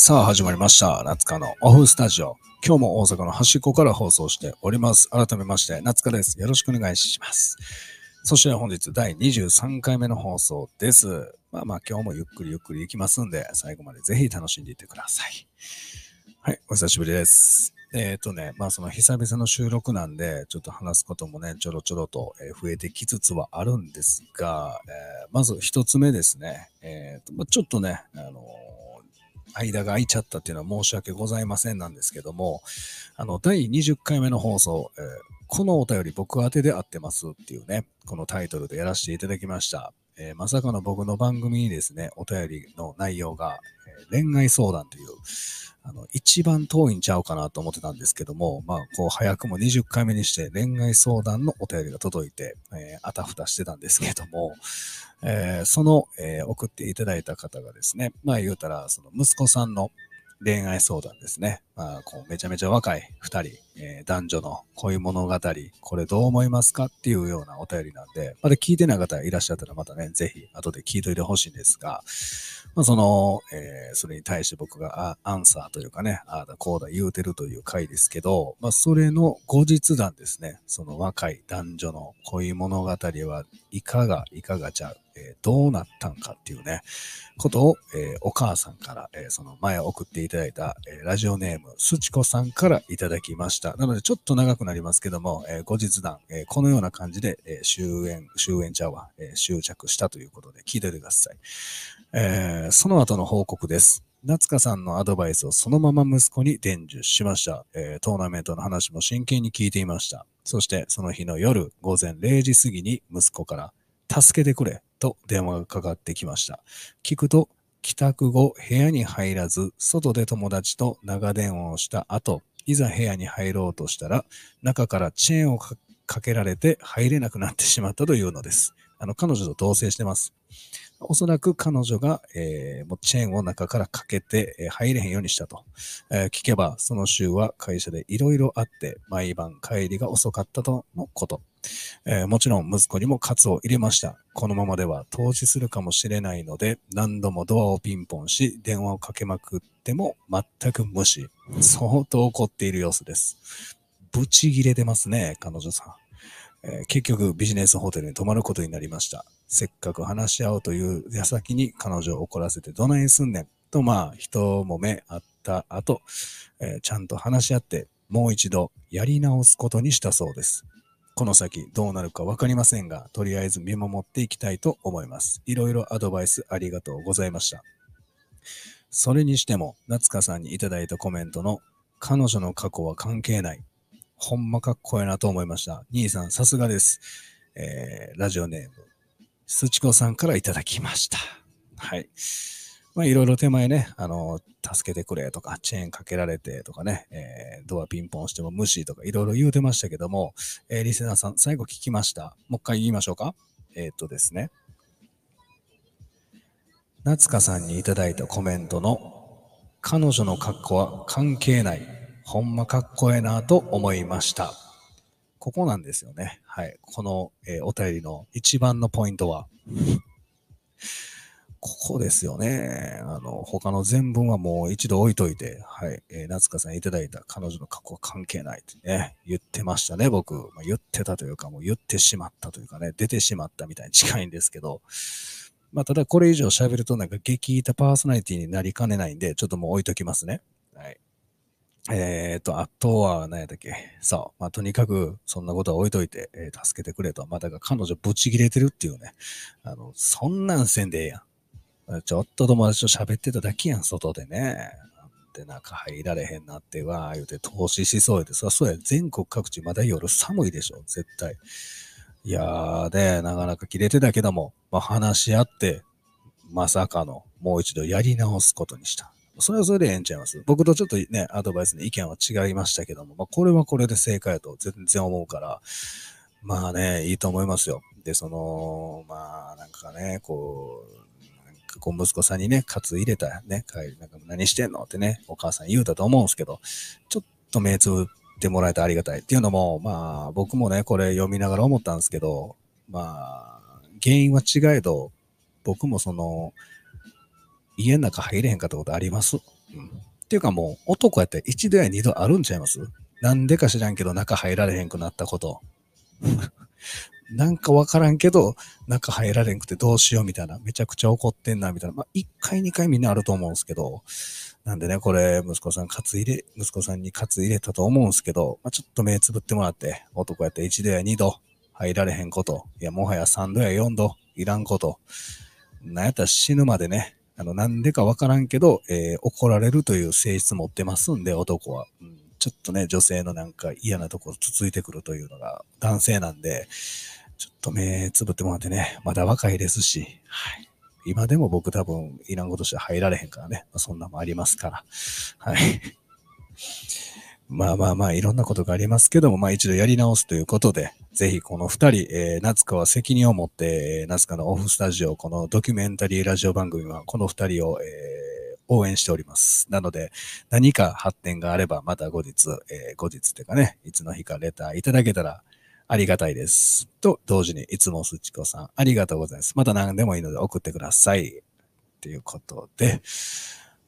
さあ始まりました。夏香のオフスタジオ。今日も大阪の端っこから放送しております。改めまして、夏香です。よろしくお願いします。そして本日第23回目の放送です。まあまあ今日もゆっくりゆっくり行きますんで、最後までぜひ楽しんでいってください。はい、お久しぶりです。えっ、とね、まあその久々の収録なんで、ちょっと話すこともね、ちょろちょろと増えてきつつはあるんですが、えーまず一つ目ですね。えーとまあ、ちょっとね、あの間が空いちゃったっていうのは申し訳ございませんなんですけども、あの、第20回目の放送、えーこのお便り僕宛てで合ってますっていうね、このタイトルでやらせていただきました。えーまさかの僕の番組にですね、お便りの内容が、恋愛相談という、あの、一番遠いんちゃうかなと思ってたんですけども、まあ、こう、早くも20回目にして恋愛相談のお便りが届いて、えーあたふたしてたんですけども、えーその、えー送っていただいた方がですね、まあ言うたら、その息子さんの恋愛相談ですね。まあ、こうめちゃめちゃ若い二人、えー男女の恋物語、これどう思いますかっていうようなお便りなんで、まだ聞いてない方いらっしゃったらまたね、ぜひ後で聞いといてほしいんですが、まあ、その、えーそれに対して僕がアンサーというかね、ああだこうだ言うてるという回ですけど、まあ、それの後日談ですね、その若い男女の恋物語はいかが、いかがちゃう、えどうなったんかっていうね、ことを、えお母さんから、えその前送っていただいた、えラジオネーム、すちこさんからいただきました。なので、ちょっと長くなりますけども、え後日談、えこのような感じで、え終焉、終焉ちゃうわ、えー終着したということで聞いておいてください。えーその後の報告です。夏香さんのアドバイスをそのまま息子に伝授しました。えートーナメントの話も真剣に聞いていました。そして、その日の夜、午前0時過ぎに息子から、助けてくれと電話がかかってきました。聞くと、帰宅後、部屋に入らず、外で友達と長電話をした後、いざ部屋に入ろうとしたら、中からチェーンをかけられて入れなくなってしまったというのです。あの、彼女と同棲してます。おそらく彼女が、えーもうチェーンを中からかけて、え入れへんようにしたと。えー聞けば、その週は会社でいろいろあって、毎晩帰りが遅かったとのこと。えーもちろん息子にもカツを入れました。このままでは投資するかもしれないので、何度もドアをピンポンし、電話をかけまくっても全く無視。相当怒っている様子です。ブチギレてますね、彼女さん。えー結局ビジネスホテルに泊まることになりました。せっかく話し合おうという矢先に彼女を怒らせてどないすんねんとまあ人も目あった後、えーちゃんと話し合ってもう一度やり直すことにしたそうです。この先どうなるかわかりませんが、とりあえず見守っていきたいと思います。いろいろアドバイスありがとうございました。それにしても、夏香さんにいただいたコメントの彼女の過去は関係ない。ほんまかっこいいなと思いました。兄さん、さすがです。えーラジオネーム、すちこさんからいただきました。はい。まあ、いろいろ手前ね、あの、助けてくれとか、チェーンかけられてとかね、えードアピンポンしても無視とか、いろいろ言うてましたけども、えーリスナーさん、最後聞きました。もう一回言いましょうか。えーっとですね。夏香さんにいただいたコメントの、彼女の格好は関係ない。ほんまかっこええなと思いました。ここなんですよね。はい。この、えーお便りの一番のポイントは、ここですよね。あの、他の全文はもう一度置いといて、はい。えー夏香さんいただいた彼女の過去は関係ないってね、言ってましたね、僕。まあ、言ってたというか、もう言ってしまったというかね、出てしまったみたいに近いんですけど、まあ、ただこれ以上喋るとなんか激痛パーソナリティになりかねないんで、ちょっともう置いときますね。はい。えーと、あとは何やったっけそう。まあ、とにかく、そんなことは置いといて、えー助けてくれと。まあ、だから彼女ぶち切れてるっていうね。あの、そんなんせんでええやん。ちょっと友達と喋ってただけやん、外でね。で、中入られへんなって、わ言うて投資しそうやで。そりゃそうや、全国各地まだ夜寒いでしょ、絶対。いやー、で、なかなか切れてたけども、まあ、話し合って、まさかの、もう一度やり直すことにした。それはそれでええんちゃいます？僕とちょっとね、アドバイスの意見は違いましたけども、まあ、これはこれで正解だと全然思うから、まあね、いいと思いますよ。で、その、まあ、なんかね、こう、こう息子さんにね、カツ入れたね、帰り、なんか何してんのってね、お母さん言うたと思うんですけど、ちょっと目つぶってもらえたらありがたいっていうのも、まあ、僕もね、これ読みながら思ったんですけど、まあ、原因は違えど、僕もその、家の中入れへんかったことあります。うん。っていうかもう、男やったら一度や二度あるんちゃいます？なんでか知らんけど中入られへんくなったこと。なんかわからんけど、中入られんくてどうしようみたいな。めちゃくちゃ怒ってんな、みたいな。まあ、一回二回みんなあると思うんですけど。なんでね、これ、息子さん、カツ入れ、息子さんにカツ入れたと思うんですけど、まあ、ちょっと目つぶってもらって、男やったら一度や二度入られへんこと。いや、もはや三度や四度いらんこと。なんやったら死ぬまでね、あの、なんでかわからんけど、えー怒られるという性質持ってますんで、男は。うんちょっとね、女性のなんか嫌なところつついてくるというのが男性なんで、ちょっと目つぶってもらってね、まだ若いですし、はい。今でも僕多分いらんことして入られへんからね、まあそんなもありますから、はい。まあまあまあ、いろんなことがありますけども、まあ一度やり直すということで、ぜひこの二人、えー、夏香は責任を持って、えー夏香のオフスタジオ、このドキュメンタリーラジオ番組は、この二人を、えー応援しております。なので、何か発展があれば、また後日、えー後日っていうかね、いつの日かレターいただけたらありがたいです。と、同時に、いつもすちこさん、ありがとうございます。また何でもいいので送ってください。ということで、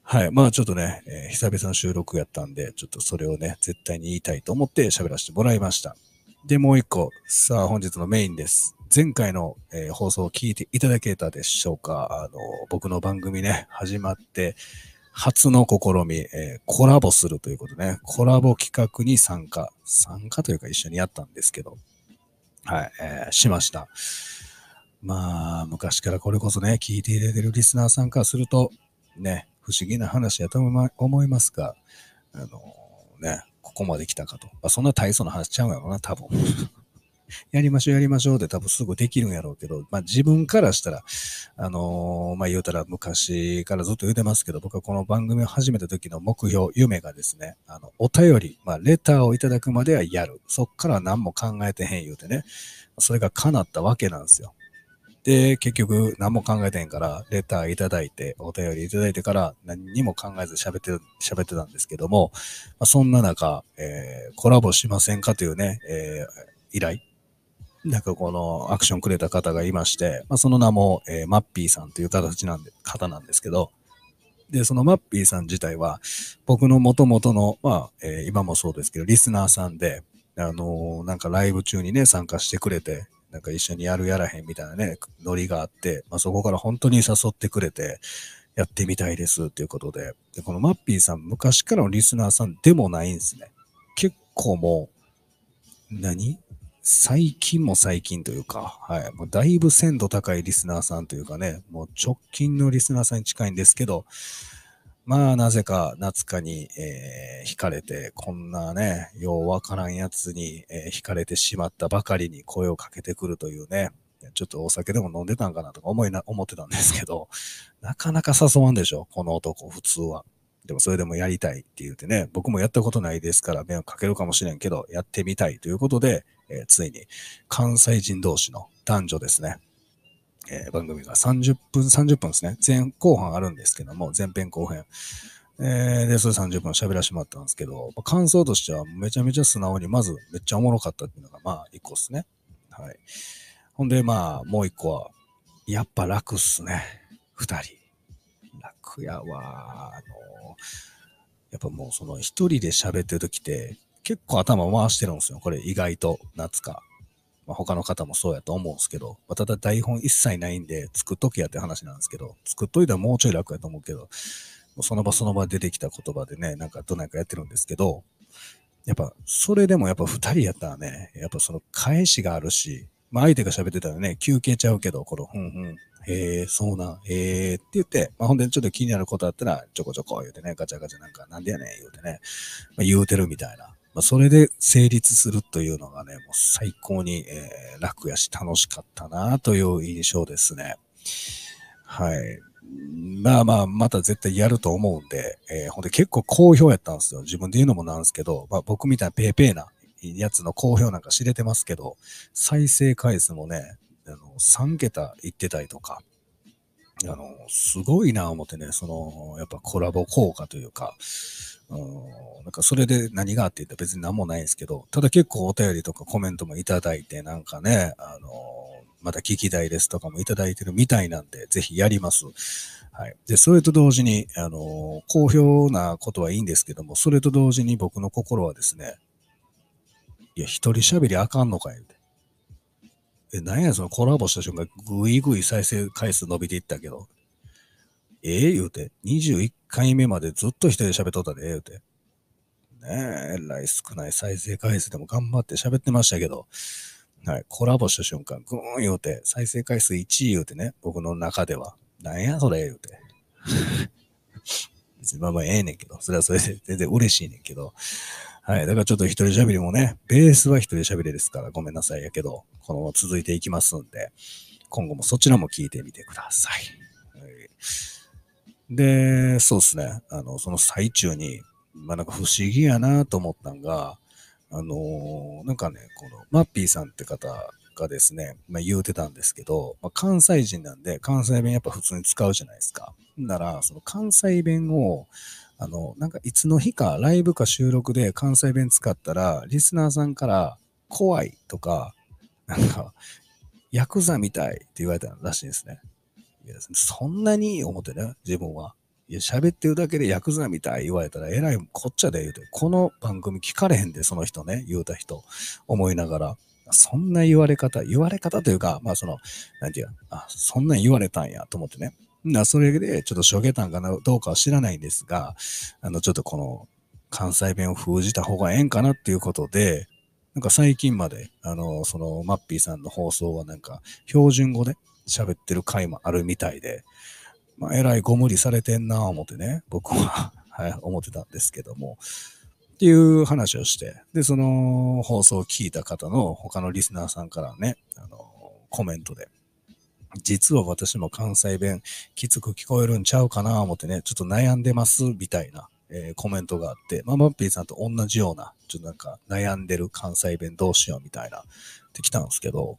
はい。まあちょっとね、えー久々の収録やったんで、ちょっとそれをね、絶対に言いたいと思って喋らせてもらいました。で、もう一個、さあ本日のメインです。前回の、えー放送を聞いていただけたでしょうかあの、僕の番組ね、始まって、初の試み、えーコラボするということね、コラボ企画に参加、参加というか一緒にやったんですけど、はい、えーしました。まあ、昔からこれこそね、聞いていれてるリスナーさんからすると、ね、不思議な話やと思いますが、あのね、ここまで来たかと。まあ、そんな大層な話ちゃうんやろな、多分。やりましょう、やりましょうで多分すぐできるんやろうけど、まあ自分からしたら、あのーまあ言うたら昔からずっと言うてますけど、僕はこの番組を始めた時の目標、夢がですね、あの、お便り、まあレターをいただくまではやる。そっから何も考えてへん言うてね、それが叶ったわけなんですよ。で、結局何も考えてへんから、レターいただいて、お便りいただいてから何にも考えず喋って、喋ってたんですけども、まあ、そんな中、えーコラボしませんかというね、えー依頼。なんかこのアクションくれた方がいまして、まあ、その名も、えーマッピーさんという形なんで、方なんですけど、で、そのマッピーさん自体は、僕の元々の、まあ、えー今もそうですけど、リスナーさんで、あのーなんかライブ中にね、参加してくれて、なんか一緒にやるやらへんみたいなね、ノリがあって、まあ、そこから本当に誘ってくれて、やってみたいですっていうことで、でこのマッピーさん、昔からのリスナーさんでもないんですね。結構もう、何？最近も最近というか、はい。もうだいぶ鮮度高いリスナーさんというかね、もう直近のリスナーさんに近いんですけど、まあ、なぜか夏香に、えー惹かれて、こんなね、ようわからんやつに、えー惹かれてしまったばかりに声をかけてくるというね、ちょっとお酒でも飲んでたんかなとか思いな、思ってたんですけど、なかなか誘わんでしょ、この男、普通は。でもそれでもやりたいって言ってね、僕もやったことないですから迷惑かけるかもしれんけど、やってみたいということで、えーついに関西人同士の男女ですね、えー番組が30分、30分ですね。前後半あるんですけども、前編後編。えーで、それ30分喋らせてもらったんですけど、まあ感想としてはめちゃめちゃ素直に、まずめっちゃおもろかったっていうのが、まあ、一個ですね。はい。ほんで、まあ、もう一個は、やっぱ楽っすね。二人。楽やわ。あの、やっぱもうその一人で喋ってる時って、結構頭回してるんですよ。これ意外と、夏か。まあ、他の方もそうやと思うんですけど、まあ、ただ台本一切ないんで、作っときやって話なんですけど、作っといたらもうちょい楽やと思うけど、もうその場その場出てきた言葉でね、なんかどないかやってるんですけど、やっぱ、それでもやっぱ二人やったらね、やっぱその返しがあるし、まあ相手が喋ってたらね、休憩ちゃうけど、この、ふんふん、へえ、そうな、へえって言って、まあほんでちょっと気になることあったら、ちょこちょこ言うてね、ガチャガチャなんか、なんでやねん言うてね、まあ、言うてるみたいな。まあそれで成立するというのがね、もう最高に、えー楽やし楽しかったなという印象ですね。はい。まあまあ、また絶対やると思うんで、えーほんで結構好評やったんですよ。自分で言うのもなんですけど、まあ僕みたいなペーペーなやつの好評なんか知れてますけど、再生回数もね、あの3桁いってたりとか、あの、すごいな思ってね、その、やっぱコラボ効果というか、うん、なんかそれで何があって言ったら別に何もないんですけど、ただ結構お便りとかコメントもいただいて、なんかね、あの、また聞きたいですとかもいただいてるみたいなんで、ぜひやります。はい。で、それと同時に、あの、好評なことはいいんですけども、それと同時に僕の心はですね、いや、一人喋りあかんのかよって。え、なんやそのコラボした瞬間、ぐいぐい再生回数伸びていったけど、ええー、言うて、21回目までずっと一人で喋っとったで、言うて。ねえ、えらい少ない再生回数でも頑張って喋ってましたけど、はい、コラボした瞬間、ぐーん言うて、再生回数1位言うてね、僕の中では、なんやそれ言うて。まあまあええねんけど、それはそれで全然嬉しいねんけど。はい。だからちょっと一人喋りもね、ベースは一人喋りですからごめんなさいやけど、このまま続いていきますんで、今後もそちらも聞いてみてください。はい、で、そうですね。あの、その最中に、まあなんか不思議やなと思ったんが、あのー、なんかね、このマッピーさんって方がですね、まあ、言うてたんですけど、まあ、関西人なんで関西弁やっぱ普通に使うじゃないですか。なら、その関西弁を、あの、なんかいつの日かライブか収録で関西弁使ったら、リスナーさんから怖いとか、なんか、ヤクザみたいって言われたらしいですね。いやそんなに思ってね、自分は。いや、喋ってるだけでヤクザみたい言われたら、えらいこっちゃで言うて、この番組聞かれへんで、その人ね、言うた人、思いながら、そんな言われ方、言われ方というか、まあその、なんていうあ、そんなん言われたんやと思ってね。な、それでちょっとしょげたんかな、どうかは知らないんですが、あの、ちょっとこの関西弁を封じた方がええんかなっていうことで、なんか最近まで、あの、そのマッピーさんの放送はなんか標準語で喋ってる回もあるみたいで、まあ、えらいご無理されてんなぁ思ってね、僕は はい、思ってたんですけども、っていう話をして、で、その放送を聞いた方の他のリスナーさんからね、あの、コメントで、実は私も関西弁きつく聞こえるんちゃうかな思ってね、ちょっと悩んでますみたいな、えー、コメントがあって、まあ、マッピーさんと同じような、ちょっとなんか悩んでる関西弁どうしようみたいな、ってきたんですけど、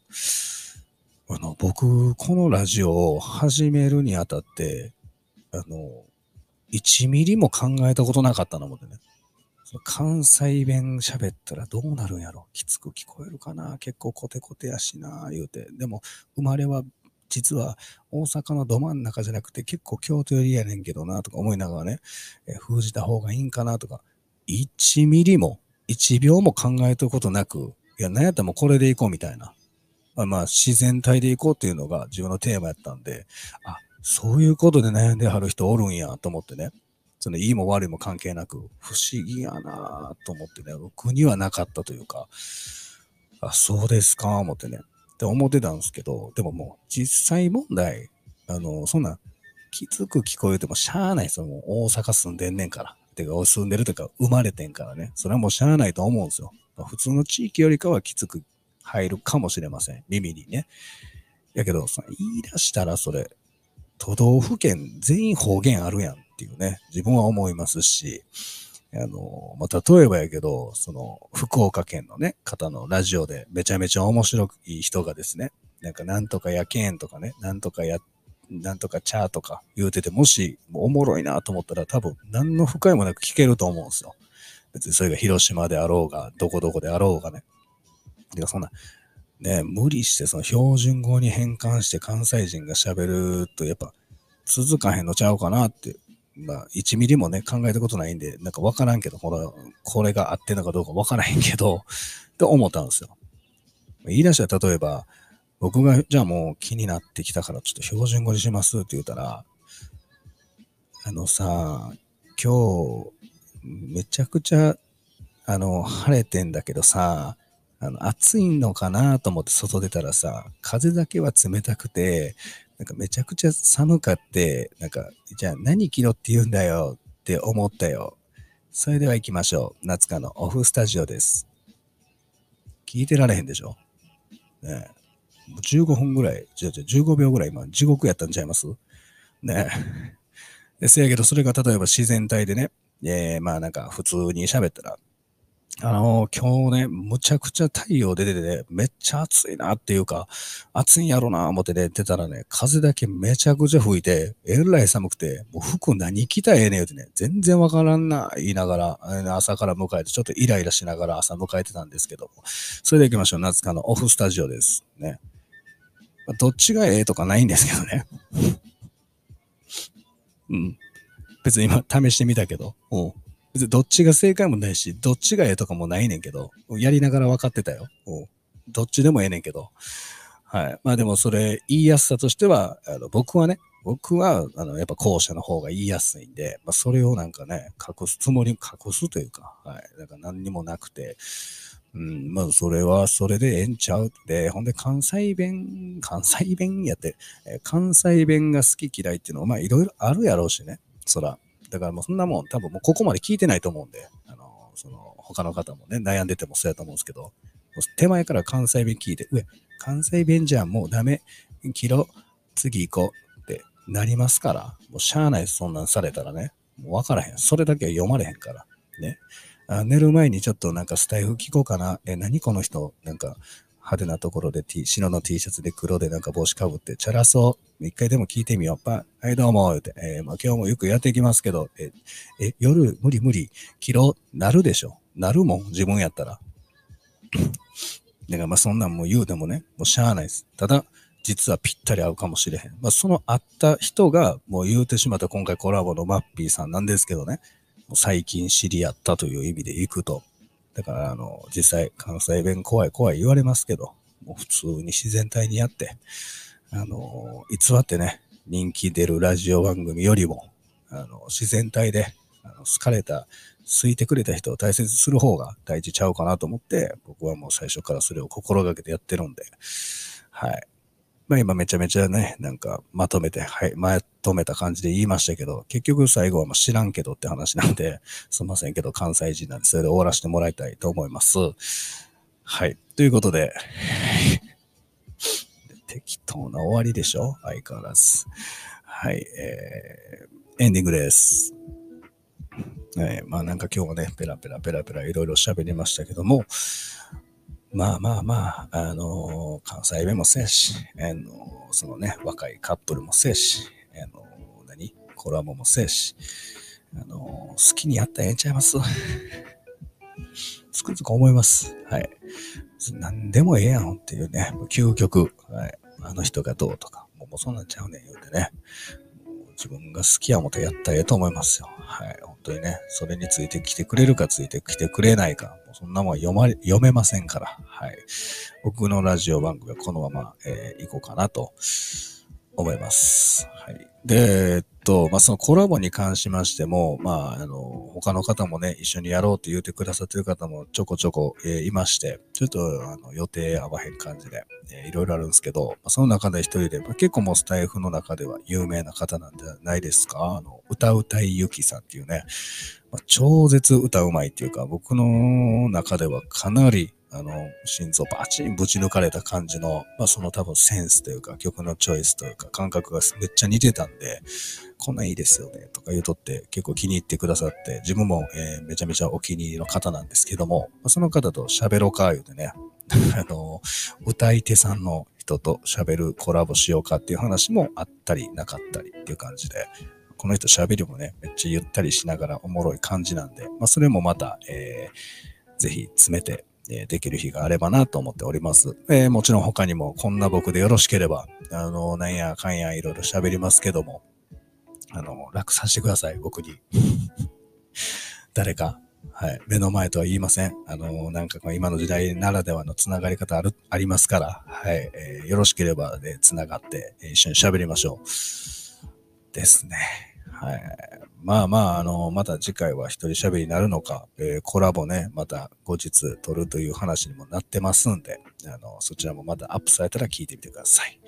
あの、僕、このラジオを始めるにあたって、あの、1ミリも考えたことなかったのもね。関西弁喋ったらどうなるんやろきつく聞こえるかな結構コテコテやしな言うて。でも、生まれは実は大阪のど真ん中じゃなくて結構京都寄りやねんけどなとか思いながらね、え封じた方がいいんかなとか、1ミリも、1秒も考えたことなく、いや、なんやったらもうこれでいこうみたいな。まあ、まあ、自然体でいこうっていうのが自分のテーマやったんで、あ、そういうことで悩んではる人おるんやと思ってね。そのいいも悪いも関係なく、不思議やなと思ってね、僕にはなかったというか、あ、そうですか、思ってね。って思ってたんですけど、でももう実際問題、あの、そんな、きつく聞こえてもしゃあないですよ。も大阪住んでんねんから。てか、住んでるというか、生まれてんからね。それはもうしゃあないと思うんですよ。普通の地域よりかはきつく入るかもしれません。耳にね。やけど、そ言い出したらそれ、都道府県全員方言あるやんっていうね、自分は思いますし、あの、まあ、例えばやけど、その、福岡県のね、方のラジオでめちゃめちゃ面白い人がですね、なんかなんとかやけんとかね、なんとかや、なんとかチャーとか言うてて、もしもおもろいなと思ったら多分何の不快もなく聞けると思うんですよ。別にそれが広島であろうが、どこどこであろうがね。いや、そんな、ね、無理してその標準語に変換して関西人が喋るとやっぱ続かへんのちゃうかなってまあ、1ミリもね、考えたことないんで、なんかわからんけど、これ、これが合ってんのかどうかわからへんけど、って思ったんですよ。言い出したら、例えば、僕が、じゃあもう気になってきたから、ちょっと標準語にしますって言ったら、あのさ、今日、めちゃくちゃ、あの、晴れてんだけどさ、あの、暑いのかなと思って外出たらさ、風だけは冷たくて、なんかめちゃくちゃ寒かって、なんか、じゃあ何着ろって言うんだよって思ったよ。それでは行きましょう。夏香のオフスタジオです。聞いてられへんでしょ？ねえ。15分ぐらい、じゃあ15秒ぐらい今地獄やったんちゃいます？ねえ。で、せやけどそれが例えば自然体でね、えー、まあなんか普通に喋ったら、あの、今日ね、むちゃくちゃ太陽出ててね、めっちゃ暑いなっていうか、暑いんやろな思ってね、出たらね、風だけめちゃくちゃ吹いて、えらい寒くて、もう服何着たらええねんってね、全然わからんな、言いながら、朝から迎えて、ちょっとイライラしながら朝迎えてたんですけども、それで行きましょう。夏香のオフスタジオです。ね。どっちがええとかないんですけどね。うん。別に今試してみたけど、うん。別にどっちが正解もないし、どっちがええとかもないねんけど、やりながら分かってたよ。どっちでもええねんけど。はい。まあでもそれ、言いやすさとしては、あの僕はね、僕は、あの、やっぱ後者の方が言いやすいんで、まあそれをなんかね、隠すつもり、隠すというか、はい。なんか何にもなくて、うん、まあ、それはそれでええんちゃうって、ほんで関西弁、関西弁やって、え関西弁が好き嫌いっていうのは、まあいろいろあるやろうしね、そら。だからもうそんなもん、多分もうここまで聞いてないと思うんで、あの、その、他の方もね、悩んでてもそうやと思うんですけど、手前から関西弁聞いて、上、関西弁じゃもうダメ、切ろ、次行こうってなりますから、もうしゃあないそんなんされたらね、もうわからへん。それだけは読まれへんから。ね。あ寝る前にちょっとなんかスタイフ聞こうかな。え、何この人？なんか派手なところで T、白の T シャツで黒でなんか帽子かぶってチャラそう。一回でも聞いてみよう。パはい、どうも。言うて、えー、まあ、今日もよくやっていきますけど、え、え、夜無理無理、切ろ、なるでしょ。なるもん、自分やったら。だからまあそんなんも言うでもね、もうしゃあないです。ただ、実はぴったり合うかもしれへん。まあその会った人がもう言うてしまった今回コラボのマッピーさんなんですけどね、最近知り合ったという意味で行くと。だからあの、実際関西弁怖い怖い言われますけど、もう普通に自然体にやって、あの、偽ってね、人気出るラジオ番組よりも、あの、自然体で、あの好かれた好いてくれた人を大切にする方が大事ちゃうかなと思って、僕はもう最初からそれを心がけてやってるんで、はい。まあ今めちゃめちゃね、なんかまとめて、はい、まとめた感じで言いましたけど、結局最後はま知らんけどって話なんで、すいませんけど関西人なんでそれで終わらせてもらいたいと思います。はい。ということで、適当な終わりでしょ？相変わらず。はい、えー、エンディングです。えー、まあなんか今日はね、ペラペラペラペラいろいろ喋りましたけども、まあまあまあ、あのー、関西弁もせやし、あの、そのね、若いカップルもせやし、あの、何？コラボもせやし、あの好きにやったらええんちゃいますつくづく思います。はい。何でもええやんっていうね、究極、はい。あの人がどうとか、もうそうなっちゃうねん言うてね。自分が好きや思ってやったらええと思いますよ。はい。本当にね、それについてきてくれるかついてきてくれないか、もうそんなもん読ま、読めませんから。はい。僕のラジオ番組はこのまま、えー、行こうかなと思います。はい。で、えっと、まあ、そのコラボに関しましても、まあ、あの、他の方もね、一緒にやろうって言ってくださってる方もちょこちょこ、えー、いまして、ちょっと、あの、予定合わへん感じで、えー、いろいろあるんですけど、まあ、その中で一人で、まあ、結構もうスタイフの中では有名な方なんじゃないですか？あの、歌うたいゆきさんっていうね、まあ、超絶歌うまいっていうか、僕の中ではかなり、あの、心臓バチンぶち抜かれた感じの、まあその多分センスというか曲のチョイスというか感覚がめっちゃ似てたんで、こんないいですよねとか言うとって結構気に入ってくださって、自分も、えー、めちゃめちゃお気に入りの方なんですけども、まあ、その方と喋ろうか言うてね、あの、歌い手さんの人と喋るコラボしようかっていう話もあったりなかったりっていう感じで、この人喋りもね、めっちゃゆったりしながらおもろい感じなんで、まあそれもまた、えー、ぜひ詰めてえできる日があればなと思っております。えー、もちろん他にもこんな僕でよろしければ、あの、なんやかんやいろいろ喋りますけども、あの、楽させてください、僕に。誰か、はい。目の前とは言いません。あの、なんか今の時代ならではのつながり方ある、ありますから、はい。えー、よろしければで、つながって、一緒に喋りましょう。ですね。はい。まあまあ、あの、また次回は一人喋りになるのか、えー、コラボね、また後日撮るという話にもなってますんで、あの、そちらもまたアップされたら聞いてみてください。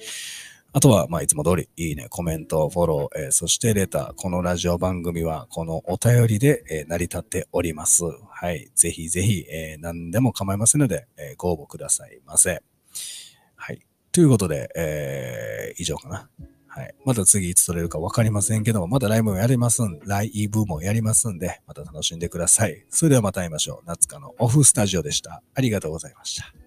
あとは、まあ、いつも通り、いいね、コメント、フォロー、えー、そしてレター、このラジオ番組は、このお便りで、えー、成り立っております。はい。ぜひぜひ、えー、何でも構いませんので、えご応募くださいませ。はい。ということで、え以上かな。はい。また次いつ撮れるか分かりませんけども、またライブもやりますん、ライブもやりますんで、また楽しんでください。それではまた会いましょう。夏香のオフスタジオでした。ありがとうございました。